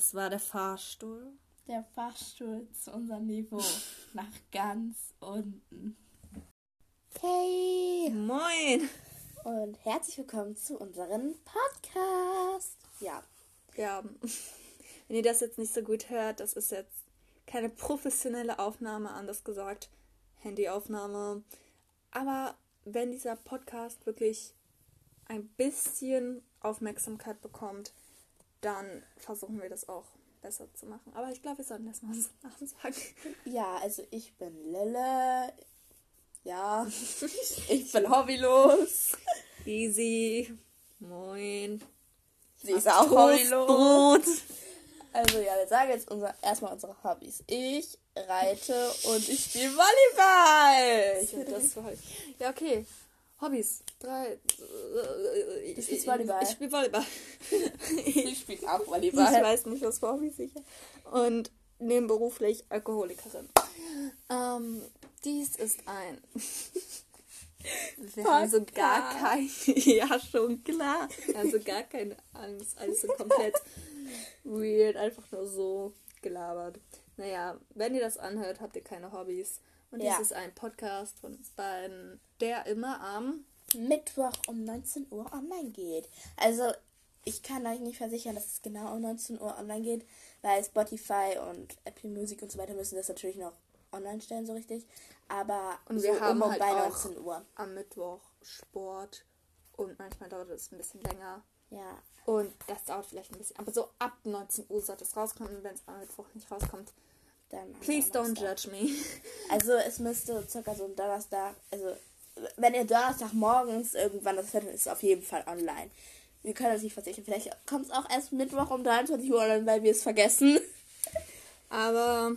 Das war der Fahrstuhl. Der Fahrstuhl zu unserem Niveau. Nach ganz unten. Hey! Moin! Und herzlich willkommen zu unserem Podcast. Ja. Ja, wenn ihr das jetzt nicht so gut hört, das ist jetzt keine professionelle Aufnahme, anders gesagt, Handyaufnahme. Aber wenn dieser Podcast wirklich ein bisschen Aufmerksamkeit bekommt, dann versuchen wir das auch besser zu machen. Aber ich glaube, wir sollten erstmal unsere Namen sagen. Ja, also ich bin Lille. Ja, ich bin hobbylos. Easy. Moin. Sie ist auch hobbylos. Also ja, wir sagen jetzt unser, erstmal unsere Hobbys. Ich reite und ich spiele Volleyball. Ja, das halt. Ja, okay. Hobbys. Drei. Du spielst Volleyball. Ich spiele Volleyball. Ich spiele auch Ich Volleyball. weiß nicht, was für Hobbys ich habe. Und nebenberuflich Alkoholikerin. Ähm, dies ist ein. Wir haben so gar kein. Ja, schon klar. Wir haben so gar keine Angst. Alles so komplett weird. Einfach nur so gelabert. Naja, wenn ihr das anhört, habt ihr keine Hobbys. Und Ja. dies ist ein Podcast von uns beiden, der immer am. Mittwoch um 19 Uhr online geht. Also ich kann euch nicht versichern, dass es genau um 19 Uhr online geht, weil Spotify und Apple Music und so weiter müssen das natürlich noch online stellen, so richtig. Aber Und so wir haben um halt bei auch 19 Uhr. am Mittwoch Sport. Und manchmal dauert es ein bisschen länger. Ja. Und das dauert vielleicht ein bisschen. Aber so ab 19 Uhr sollte es rauskommen. Und wenn es am Mittwoch nicht rauskommt, Dann please don't Donnerstag. judge me. Also es müsste circa so am Donnerstag, also wenn ihr Donnerstag morgens irgendwann das dann ist es auf jeden Fall online. Wir können das nicht versichern. Vielleicht kommt es auch erst Mittwoch um 23 Uhr online, weil wir es vergessen. Aber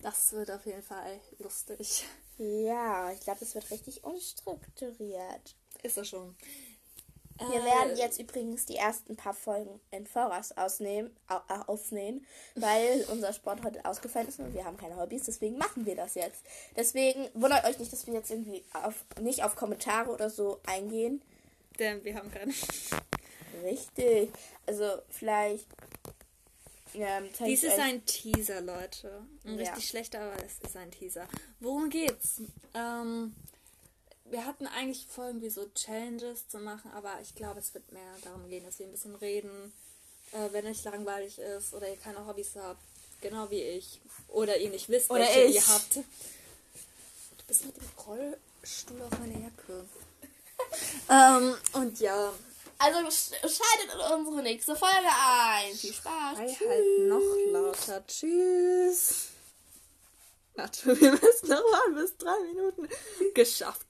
das wird auf jeden Fall lustig. Ja, ich glaube, es wird richtig unstrukturiert. Ist das schon. Wir Äh, werden jetzt übrigens die ersten paar Folgen in Voraus ausnehmen, au, au, aufnehmen, weil unser Sport heute ausgefallen ist und wir haben keine Hobbys, deswegen machen wir das jetzt. Deswegen wundert euch nicht, dass wir jetzt irgendwie auf, nicht auf Kommentare oder so eingehen. Denn wir haben keine. Richtig. Also vielleicht. Ähm, Dies ist ein Teaser, Leute. Ein Ja. richtig schlechter, aber es ist ein Teaser. Worum geht's? Ähm, wir hatten eigentlich vor, irgendwie so Challenges zu machen, aber ich glaube, es wird mehr darum gehen, dass wir ein bisschen reden, äh, wenn euch langweilig ist oder ihr keine Hobbys habt, genau wie ich. Oder ihr nicht wisst, Oder welche ich. ihr habt. Du bist mit dem Rollstuhl auf meine Jacke. ähm, und ja, Also sch- schaltet in unsere nächste Folge ein. Viel Spaß. Sei Tschüss. halt noch lauter. Tschüss. Warte, wir müssen noch mal bis drei Minuten geschafft.